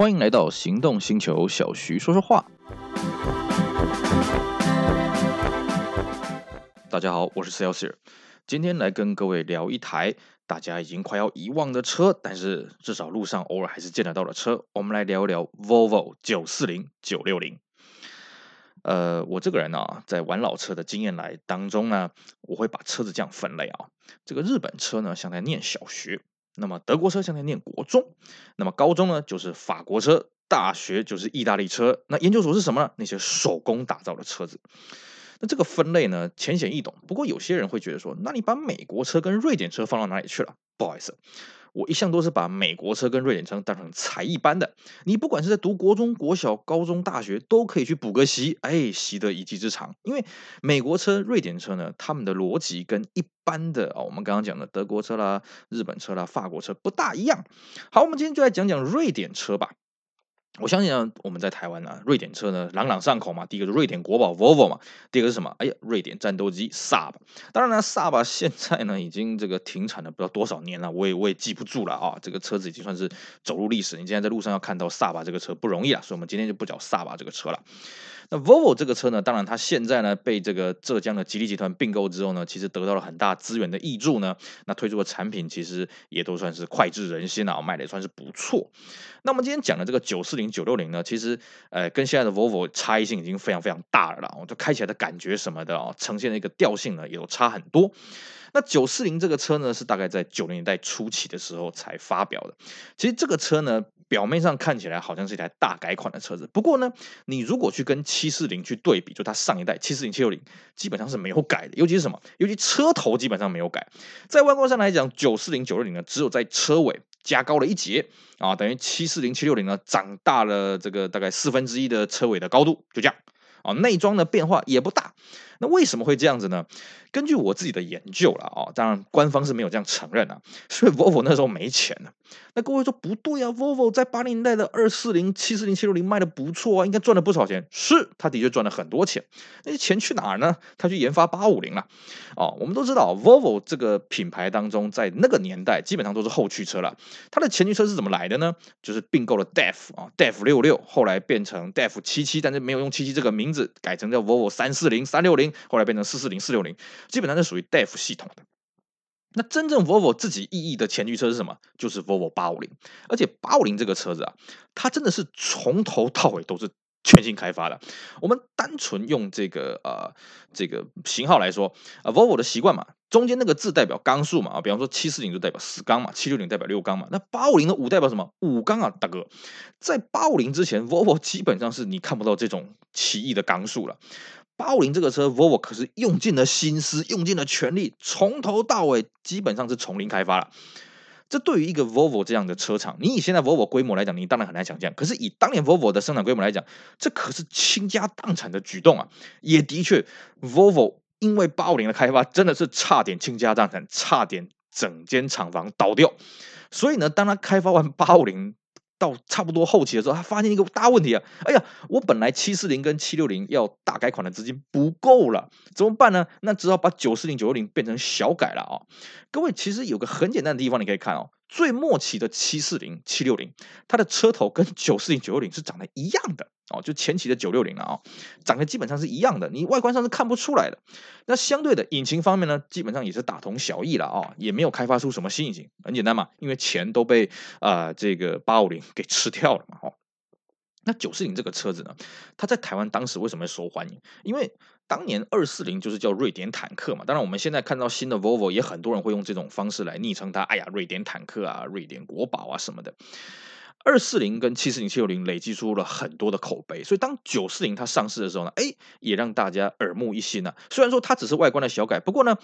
欢迎来到行动星球，小徐说说话。大家好，我是 Celsius，今天来跟各位聊一台大家已经快要遗忘的车，但是至少路上偶尔还是见得到的车。我们来聊一聊 Volvo 九四零九六零。呃，我这个人啊，在玩老车的经验来当中呢，我会把车子这样分类啊。这个日本车呢，像在念小学。那么德国车现在念国中，那么高中呢就是法国车，大学就是意大利车，那研究所是什么呢？那些手工打造的车子。那这个分类呢浅显易懂，不过有些人会觉得说，那你把美国车跟瑞典车放到哪里去了？不好意思。我一向都是把美国车跟瑞典车当成才艺班的，你不管是在读国中、国小、高中、大学，都可以去补个习，哎，习得一技之长。因为美国车、瑞典车呢，他们的逻辑跟一般的啊，我们刚刚讲的德国车啦、日本车啦、法国车不大一样。好，我们今天就来讲讲瑞典车吧。我相信啊，我们在台湾呢，瑞典车呢朗朗上口嘛。第一个是瑞典国宝 Volvo 嘛，第二个是什么？哎呀，瑞典战斗机 Saab。当然呢，Saab 现在呢已经这个停产了不知道多少年了，我也我也记不住了啊。这个车子已经算是走入历史。你今天在路上要看到 Saab 这个车不容易啊，所以我们今天就不讲 Saab 这个车了。那 Volvo 这个车呢，当然它现在呢被这个浙江的吉利集团并购之后呢，其实得到了很大资源的挹注呢。那推出的产品其实也都算是脍炙人心啊，卖的也算是不错。那我们今天讲的这个九四零九六零呢，其实呃跟现在的 Volvo 差异性已经非常非常大了啦，就开起来的感觉什么的啊，呈现的一个调性呢也都差很多。那九四零这个车呢，是大概在九零年代初期的时候才发表的。其实这个车呢。表面上看起来好像是一台大改款的车子，不过呢，你如果去跟七四零去对比，就它上一代七四零七六零基本上是没有改的，尤其是什么？尤其车头基本上没有改。在外观上来讲，九四零九六零呢，只有在车尾加高了一截啊，等于七四零七六零呢长大了这个大概四分之一的车尾的高度，就这样啊，内装的变化也不大。那为什么会这样子呢？根据我自己的研究了啊，当然官方是没有这样承认啊，所以 Volvo 那时候没钱了。那各位说不对啊，Volvo 在八零年代的二四零、七四零、七六零卖的不错啊，应该赚了不少钱。是，他的确赚了很多钱。那些钱去哪儿呢？他去研发八五零了。哦，我们都知道 Volvo 这个品牌当中，在那个年代基本上都是后驱车了。它的前驱车是怎么来的呢？就是并购了 DEF 啊，DEF 六六，后来变成 DEF 七七，但是没有用七七这个名字，改成叫 Volvo 三四零、三六零。后来变成四四零四六零，基本上是属于 DEF 系统的。那真正 Volvo 自己意义的前驱车是什么？就是 Volvo 八五零。而且八五零这个车子啊，它真的是从头到尾都是全新开发的。我们单纯用这个呃这个型号来说啊，，Volvo 的习惯嘛，中间那个字代表缸数嘛啊，比方说七四零就代表四缸嘛，七六零代表六缸嘛。那八五零的五代表什么？五缸啊，大哥。在八五零之前，Volvo 基本上是你看不到这种奇异的缸数了。八五零这个车，Volvo 可是用尽了心思，用尽了全力，从头到尾基本上是从零开发了。这对于一个 Volvo 这样的车厂，你以现在 Volvo 规模来讲，你当然很难想象。可是以当年 Volvo 的生产规模来讲，这可是倾家荡产的举动啊！也的确，Volvo 因为八五零的开发，真的是差点倾家荡产，差点整间厂房倒掉。所以呢，当他开发完八五零。到差不多后期的时候，他发现一个大问题啊！哎呀，我本来七四零跟七六零要大改款的资金不够了，怎么办呢？那只好把九四零九六零变成小改了啊！各位，其实有个很简单的地方，你可以看哦。最末期的七四零、七六零，它的车头跟九四零、九六零是长得一样的哦，就前期的九六零了啊，长得基本上是一样的，你外观上是看不出来的。那相对的引擎方面呢，基本上也是大同小异了啊，也没有开发出什么新引擎，很简单嘛，因为钱都被啊、这个八五零给吃掉了嘛，哦。那九四零这个车子呢，它在台湾当时为什么会受欢迎？因为当年二四零就是叫瑞典坦克嘛。当然，我们现在看到新的 Volvo 也很多人会用这种方式来昵称它。哎呀，瑞典坦克啊，瑞典国宝啊什么的。二四零跟七四零、七六零累积出了很多的口碑，所以当九四零它上市的时候呢，哎，也让大家耳目一新啊。虽然说它只是外观的小改，不过呢。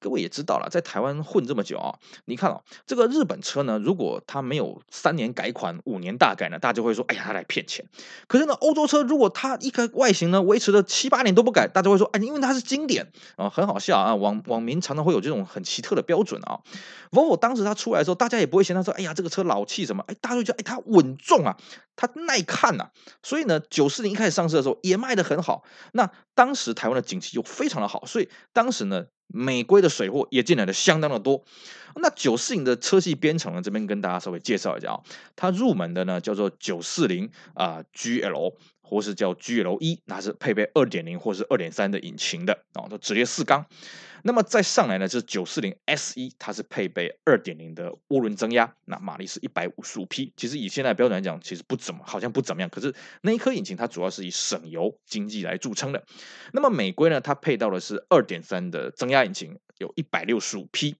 各位也知道了，在台湾混这么久啊，你看哦，这个日本车呢，如果它没有三年改款、五年大改呢，大家就会说，哎呀，他来骗钱。可是呢，欧洲车如果它一个外形呢维持了七八年都不改，大家会说，哎，因为它是经典啊，很好笑啊。网网民常常会有这种很奇特的标准啊。Volvo 当时它出来的时候，大家也不会嫌它说，哎呀，这个车老气什么，哎，大家会觉得，哎，它稳重啊，它耐看呐、所以呢，九四零一开始上市的时候也卖得很好。那当时台湾的景气又非常的好，所以当时呢。美规的水货也进来的相当的多。那九四零的车系编程呢，这边跟大家稍微介绍一下啊，它入门的呢叫做九四零啊 GL。或是叫 GL 一那是配备二点零或是二点三的引擎的啊，都直列四缸。那么再上来呢，就是九四零 S 一它是配备二点零的涡轮增压，那马力是一百五十五匹。其实以现在标准来讲，其实不怎么，好像不怎么样。可是那一颗引擎它主要是以省油经济来著称的。那么美规呢，它配到的是二点三的增压引擎，有一百六十五匹。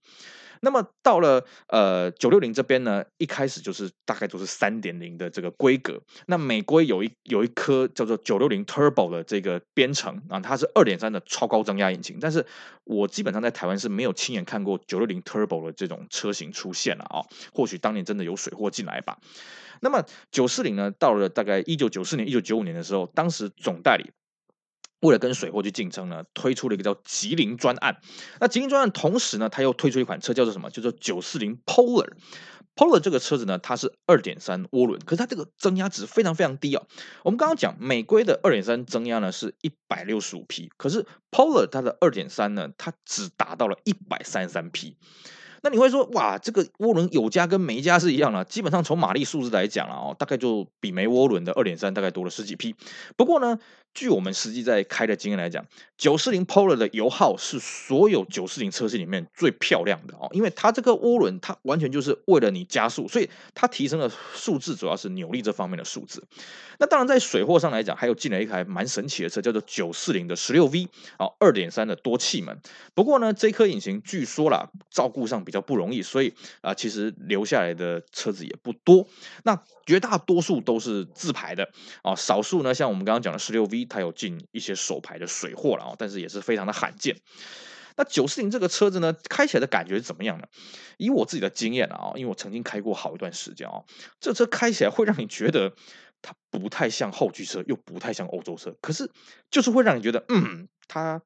那么到了呃九六零这边呢，一开始就是大概都是三点零的这个规格。那美规有一有一颗叫做九六零 Turbo 的这个编程啊，它是二点三的超高增压引擎。但是我基本上在台湾是没有亲眼看过九六零 Turbo 的这种车型出现了啊。或许当年真的有水货进来吧。那么九四零呢，到了大概一九九四年、一九九五年的时候，当时总代理。为了跟水货去竞争呢，推出了一个叫吉林专案。那吉林专案同时呢，他又推出一款车叫做什么？叫做九四零 Polar。Polar 这个车子呢，它是二点三涡轮，可是它这个增压值非常非常低哦。我们刚刚讲美规的二点三增压呢是一百六十五匹，可是 Polar 它的二点三呢，它只达到了一百三十三匹。那你会说，哇，这个涡轮有加跟没加是一样的，基本上从马力数字来讲了哦，大概就比没涡轮的二点三大概多了十几匹。不过呢，据我们实际在开的经验来讲，九四零 Polar 的油耗是所有九四零车系里面最漂亮的哦，因为它这个涡轮它完全就是为了你加速，所以它提升的数字主要是扭力这方面的数字。那当然在水货上来讲，还有进来一台蛮神奇的车，叫做九四零的十六 V 啊，二点三的多气门。不过呢，这颗引擎据说啦，照顾上比较不容易，所以啊、其实留下来的车子也不多。那绝大多数都是自排的啊，少数呢，像我们刚刚讲的十六 V，它有进一些手牌的水货了啊，但是也是非常的罕见。那九四零这个车子呢，开起来的感觉是怎么样呢？以我自己的经验啊，因为我曾经开过好一段时间啊，这车开起来会让你觉得它不太像后驱车，又不太像欧洲车，可是就是会让你觉得，嗯，它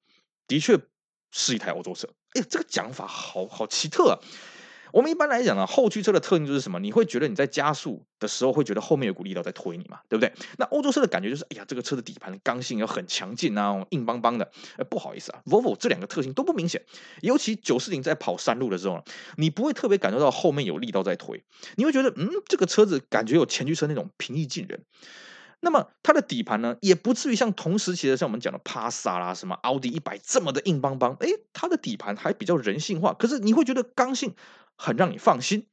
的确是一台欧洲车。哎，这个讲法好好奇特啊。我们一般来讲呢，后驱车的特性就是什么？你会觉得你在加速的时候会觉得后面有股力道在推你嘛，对不对？那欧洲车的感觉就是，哎呀，这个车的底盘刚性要很强劲啊，硬邦邦的。呃，不好意思啊，Volvo 这两个特性都不明显。尤其九四零在跑山路的时候，你不会特别感受到后面有力道在推，你会觉得，嗯，这个车子感觉有前驱车那种平易近人。那么它的底盘呢，也不至于像同时期的像我们讲的帕萨啦、什么奥迪一百这么的硬邦邦。哎，它的底盘还比较人性化，可是你会觉得刚性很让你放心。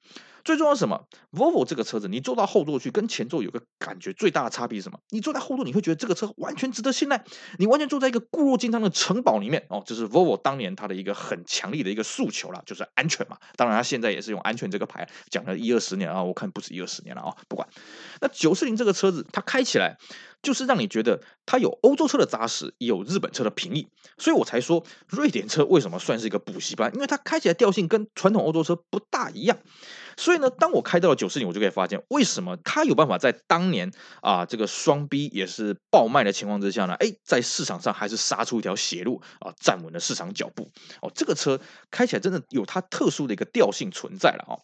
最重要是什么？Volvo 这个车子，你坐到后座去，跟前座有个感觉最大的差别是什么？你坐在后座，你会觉得这个车完全值得信赖，你完全坐在一个固若金汤的城堡里面哦。这是 Volvo 当年它的一个很强力的一个诉求了，就是安全嘛。当然，它现在也是用安全这个牌讲了一二十年啊，我看不止一二十年了啊。不管，那九四零这个车子，它开起来就是让你觉得它有欧洲车的扎实，也有日本车的平易，所以我才说瑞典车为什么算是一个补习班，因为它开起来调性跟传统欧洲车不大一样。所以呢，当我开到了九四年，我就可以发现为什么它有办法在当年啊这个双 B 也是爆卖的情况之下呢，哎，在市场上还是杀出一条血路啊，站稳了市场脚步。哦，这个车开起来真的有它特殊的一个调性存在了哦。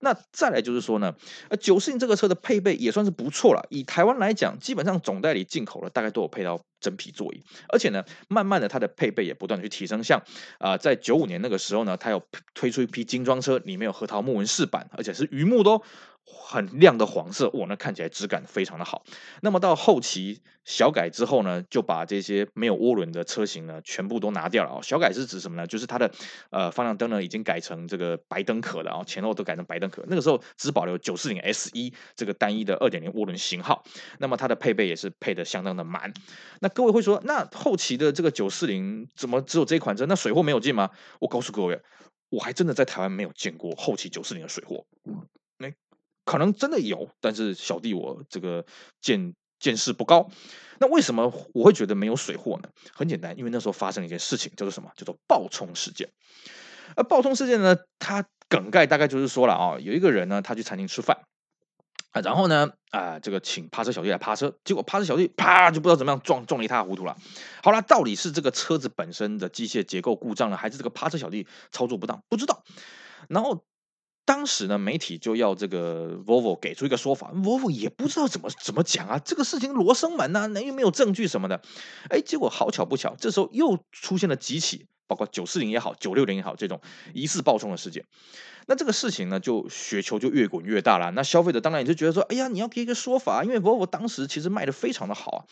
那再来就是说呢，呃，九四零这个车的配备也算是不错了。以台湾来讲，基本上总代理进口了大概都有配到真皮座椅，而且呢，慢慢的它的配备也不断的去提升。像啊、在九五年那个时候呢，它有推出一批精装车，里面有核桃木纹饰板，而且是榆木的哦。很亮的黄色，哇，那看起来质感非常的好。那么到后期小改之后呢，就把这些没有涡轮的车型呢，全部都拿掉了啊。小改是指什么呢？就是它的呃方向灯呢，已经改成这个白灯壳了啊，前后都改成白灯壳。那个时候只保留九四零 S 一这个单一的二点零涡轮型号。那么它的配备也是配得相当的满。那各位会说，那后期的这个九四零怎么只有这一款车？那水货没有进吗？我告诉各位，我还真的在台湾没有见过后期九四零的水货。可能真的有，但是小弟我这个见见识不高。那为什么我会觉得没有水货呢？很简单，因为那时候发生了一件事情，叫做什么？叫做爆冲事件。而爆冲事件呢，它梗概大概就是说了啊，有一个人呢，他去餐厅吃饭啊，然后呢啊，这个请趴车小弟来趴车，结果趴车小弟啪就不知道怎么样撞撞了一塌糊涂了。好了，到底是这个车子本身的机械结构故障了，还是这个趴车小弟操作不当？不知道。然后。当时呢，媒体就要这个 Volvo 给出一个说法，Volvo 也不知道怎么怎么讲啊，这个事情罗生门呐，那又没有证据什么的，哎，结果好巧不巧，这时候又出现了几起包括九四零也好，九六零也好，这种疑似爆冲的事件。那这个事情呢，就雪球就越滚越大了。那消费者当然也就觉得说，哎呀，你要给一个说法，因为 Volvo 当时其实卖的非常的好啊。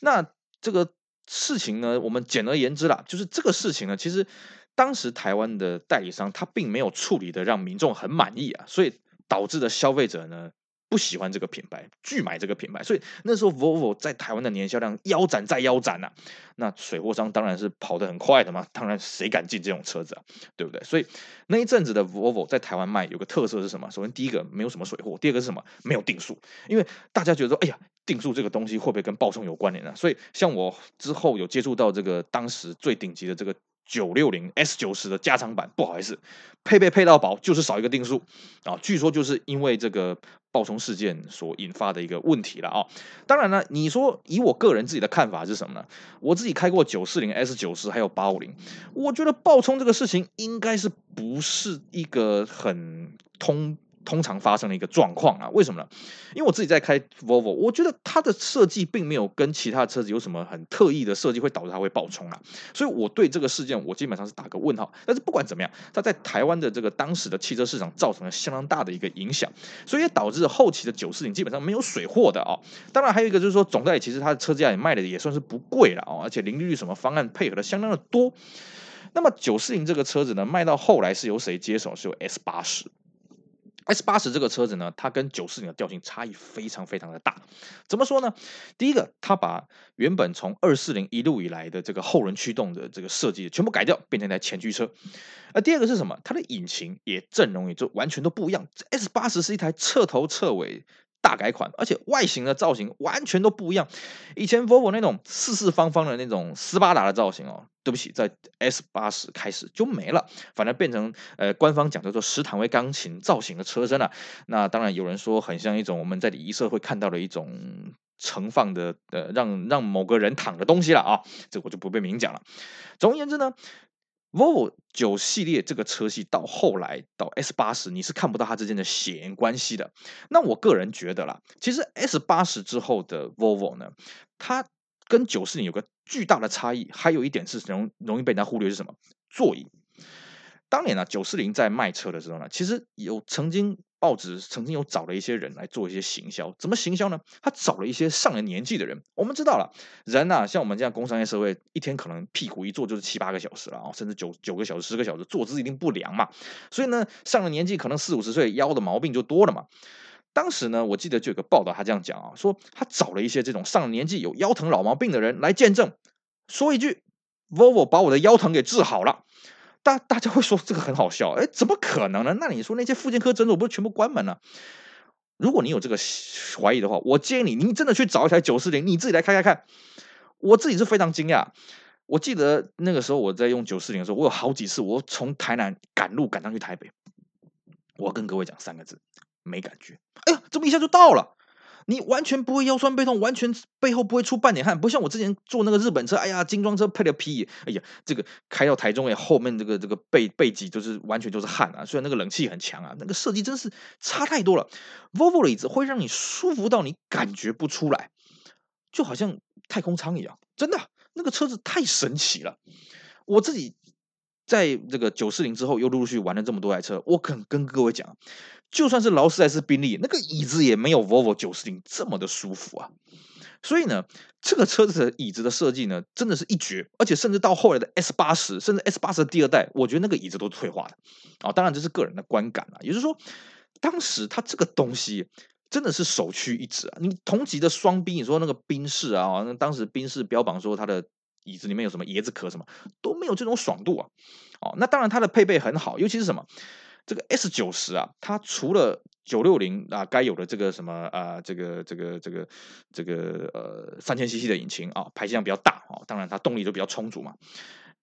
那这个事情呢，我们简而言之啦，就是这个事情呢，其实当时台湾的代理商他并没有处理的让民众很满意啊，所以导致的消费者呢。不喜欢这个品牌，拒买这个品牌，所以那时候 Volvo 在台湾的年销量腰斩再腰斩呐、啊。那水货商当然是跑得很快的嘛，当然谁敢进这种车子啊，对不对？所以那一阵子的 Volvo 在台湾卖有个特色是什么？首先第一个没有什么水货，第二个是什么？没有定速，因为大家觉得说，哎呀，定速这个东西会不会跟爆冲有关联呢、啊？所以像我之后有接触到这个当时最顶级的这个。九六零 S 九十的加长版，不好意思，配备配到宝，就是少一个定速啊。据说就是因为这个爆冲事件所引发的一个问题了啊。当然了，你说以我个人自己的看法是什么呢？我自己开过九四零 S 九十还有八五零，我觉得爆冲这个事情应该是不是一个很通。通常发生的一个状况啊，为什么呢？因为我自己在开 Volvo，我觉得它的设计并没有跟其他车子有什么很特异的设计，会导致它会爆冲啊。所以我对这个事件，我基本上是打个问号。但是不管怎么样，它在台湾的这个当时的汽车市场造成了相当大的一个影响，所以也导致后期的九四零基本上没有水货的啊。当然还有一个就是说，总代理其实它的车价也卖的也算是不贵了啊，而且零利率什么方案配合的相当的多。那么九四零这个车子呢，卖到后来是由谁接手？是由 S 八十。S 八十这个车子呢，它跟九四零的调性差异非常非常的大。怎么说呢？第一个，它把原本从二四零一路以来的这个后轮驱动的这个设计全部改掉，变成一台前驱车。而第二个是什么？它的引擎也阵容也就完全都不一样。S 八十是一台彻头彻尾。大改款，而且外形的造型完全都不一样。以前 Volvo 那种四四方方的那种斯巴达的造型哦，对不起，在 S 八十开始就没了，反而变成呃官方讲叫做石坦威钢琴造型的车身了。那当然有人说很像一种我们在礼仪社会看到的一种盛放的呃让让某个人躺的东西了啊，这我就不被明讲了。总而言之呢。Volvo 九系列这个车系到后来到 S 八十，你是看不到它之间的血缘关系的。那我个人觉得啦，其实 S 八十之后的 Volvo 呢，它跟九四零有个巨大的差异，还有一点是容容易被人家忽略是什么？座椅。当年呢，九四零在卖车的时候呢，其实有曾经。报纸曾经有找了一些人来做一些行销，怎么行销呢？他找了一些上了年纪的人。我们知道了，人呐、啊，像我们这样工商业社会，一天可能屁股一坐就是七八个小时了啊，甚至九九个小时、十个小时，坐姿一定不良嘛。所以呢，上了年纪，可能四五十岁，腰的毛病就多了嘛。当时呢，我记得就有个报道，他这样讲啊，说他找了一些这种上了年纪、有腰疼老毛病的人来见证，说一句：“Volvo 把我的腰疼给治好了。”大大家会说这个很好笑，哎，怎么可能呢？那你说那些复健科诊所不是全部关门了？如果你有这个怀疑的话，我建议你，你真的去找一台九四零，你自己来开开看。我自己是非常惊讶，我记得那个时候我在用九四零的时候，我有好几次我从台南赶路赶上去台北，我跟各位讲三个字，没感觉。哎呀，这么一下就到了。你完全不会腰酸背痛，完全背后不会出半点汗，不像我之前坐那个日本车，哎呀，精装车配了皮，哎呀，这个开到台中也后面这个这个背背脊就是完全就是汗啊，虽然那个冷气很强啊，那个设计真是差太多了。Volvo 的椅子会让你舒服到你感觉不出来，就好像太空舱一样，真的，那个车子太神奇了。我自己在这个九四零之后又陆陆续续玩了这么多台车，我肯跟各位讲。就算是劳斯莱斯宾利，那个椅子也没有 Volvo 九四零这么的舒服啊。所以呢，这个车子的椅子的设计呢，真的是一绝。而且甚至到后来的 S 八十，甚至 S 八十的第二代，我觉得那个椅子都退化的啊。当然这是个人的观感啊。也就是说，当时它这个东西真的是首屈一指啊。你同级的双宾，你说那个宾士啊，那当时宾士标榜说它的椅子里面有什么椰子壳什么，都没有这种爽度啊。哦，那当然它的配备很好，尤其是什么？这个 S 九十啊，它除了九六零啊该有的这个什么啊，这个这个这个这个呃三千 CC 的引擎啊，排气量比较大啊，当然它动力都比较充足嘛。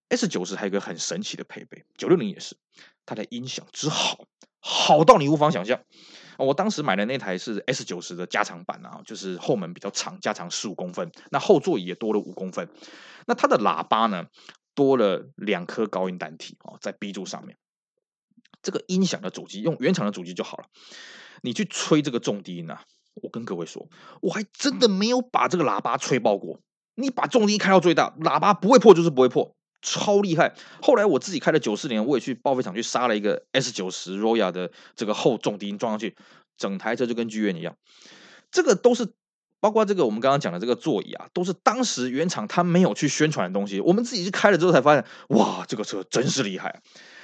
S 九十还有一个很神奇的配备，九六零也是，它的音响之好，好到你无法想象。我当时买的那台是 S 九十的加长版啊，就是后门比较长，加长十五公分，那后座椅也多了五公分。那它的喇叭呢，多了两颗高音单体啊，在 B 柱上面。这个音响的主机用原厂的主机就好了，你去吹这个重低音啊，我跟各位说，我还真的没有把这个喇叭吹爆过。你把重低音开到最大，喇叭不会破就是不会破，超厉害。后来我自己开了九四年，我也去报废厂去杀了一个 S 九十 Royal 的这个后重低音装上去，整台车就跟剧院一样。这个都是包括这个我们刚刚讲的这个座椅啊，都是当时原厂他没有去宣传的东西，我们自己去开了之后才发现，哇，这个车真是厉害。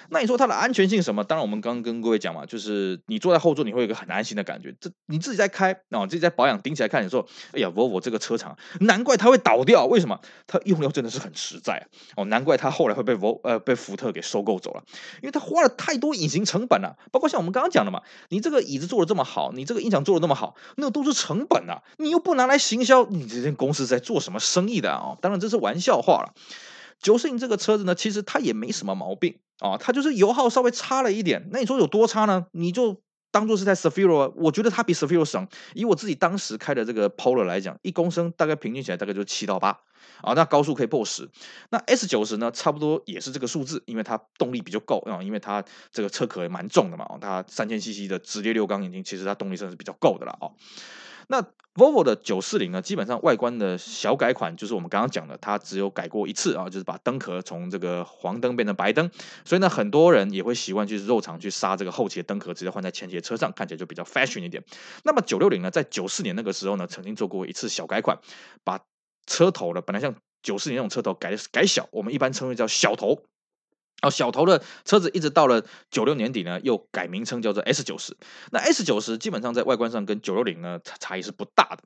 那你说它的安全性什么？当然，我们刚刚跟各位讲嘛，就是你坐在后座，你会有一个很安心的感觉。这你自己在开啊，自己在保养，顶起来看，你说，哎呀，Volvo 这个车厂，难怪它会倒掉。为什么？它用料真的是很实在哦，难怪它后来会被沃呃被福特给收购走了，因为它花了太多隐形成本了。包括像我们刚刚讲的嘛，你这个椅子做的这么好，你这个音响做的那么好，那都是成本啊，你又不拿来行销，你这间公司在做什么生意的啊？当然这是玩笑话了。九四零这个车子呢，其实它也没什么毛病啊，它就是油耗稍微差了一点。那你说有多差呢？你就当做是在 Cefiro，我觉得它比 Sefiro 省。以我自己当时开的这个 Polo 来讲，一公升大概平均起来大概就七到八啊，那高速可以破十。那 S 九十呢，差不多也是这个数字，因为它动力比较够啊，因为它这个车壳也蛮重的嘛，它三千 CC 的直列六缸引擎，其实它动力算是比较够的了啊。那 Volvo 的九四零呢，基本上外观的小改款，就是我们刚刚讲的，它只有改过一次啊，就是把灯壳从这个黄灯变成白灯，所以呢，很多人也会习惯去肉厂去杀这个后期的灯壳，直接换在前期的车上，看起来就比较 fashion 一点。那么九六零呢，在九四年那个时候呢，曾经做过一次小改款，把车头的本来像九四年那种车头改改小，我们一般称为叫小头。哦，小头的车子一直到了九六年底呢，又改名称叫做 S 九十。那 S 九十基本上在外观上跟九六零呢差差异是不大的。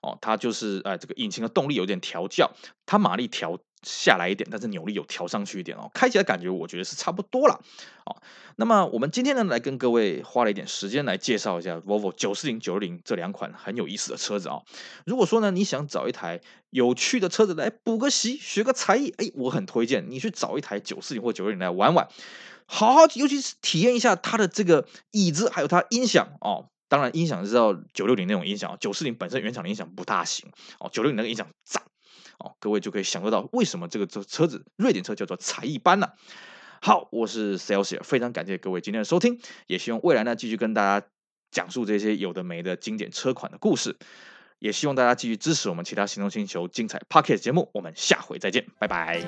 哦，它就是啊这个引擎的动力有点调教，它马力调下来一点，但是扭力有调上去一点哦，开起来感觉我觉得是差不多了。哦，那么我们今天呢来跟各位花了一点时间来介绍一下 Volvo 九四零、九六零这两款很有意思的车子啊。如果说呢你想找一台有趣的车子来补个习、学个才艺，哎，我很推荐你去找一台九四零或九六零来玩玩，好好尤其是体验一下它的这个椅子，还有它音响哦。当然音响是要九六零那种音响，九四零本身原厂的音响不大行哦，九六零那个音响赞。哦，各位就可以享受到为什么这个车车子瑞典车叫做才艺班呢？好，我是 Celsius，非常感谢各位今天的收听，也希望未来呢继续跟大家讲述这些有的没的经典车款的故事，也希望大家继续支持我们其他行动星球精彩 Pocket 节目，我们下回再见，拜拜。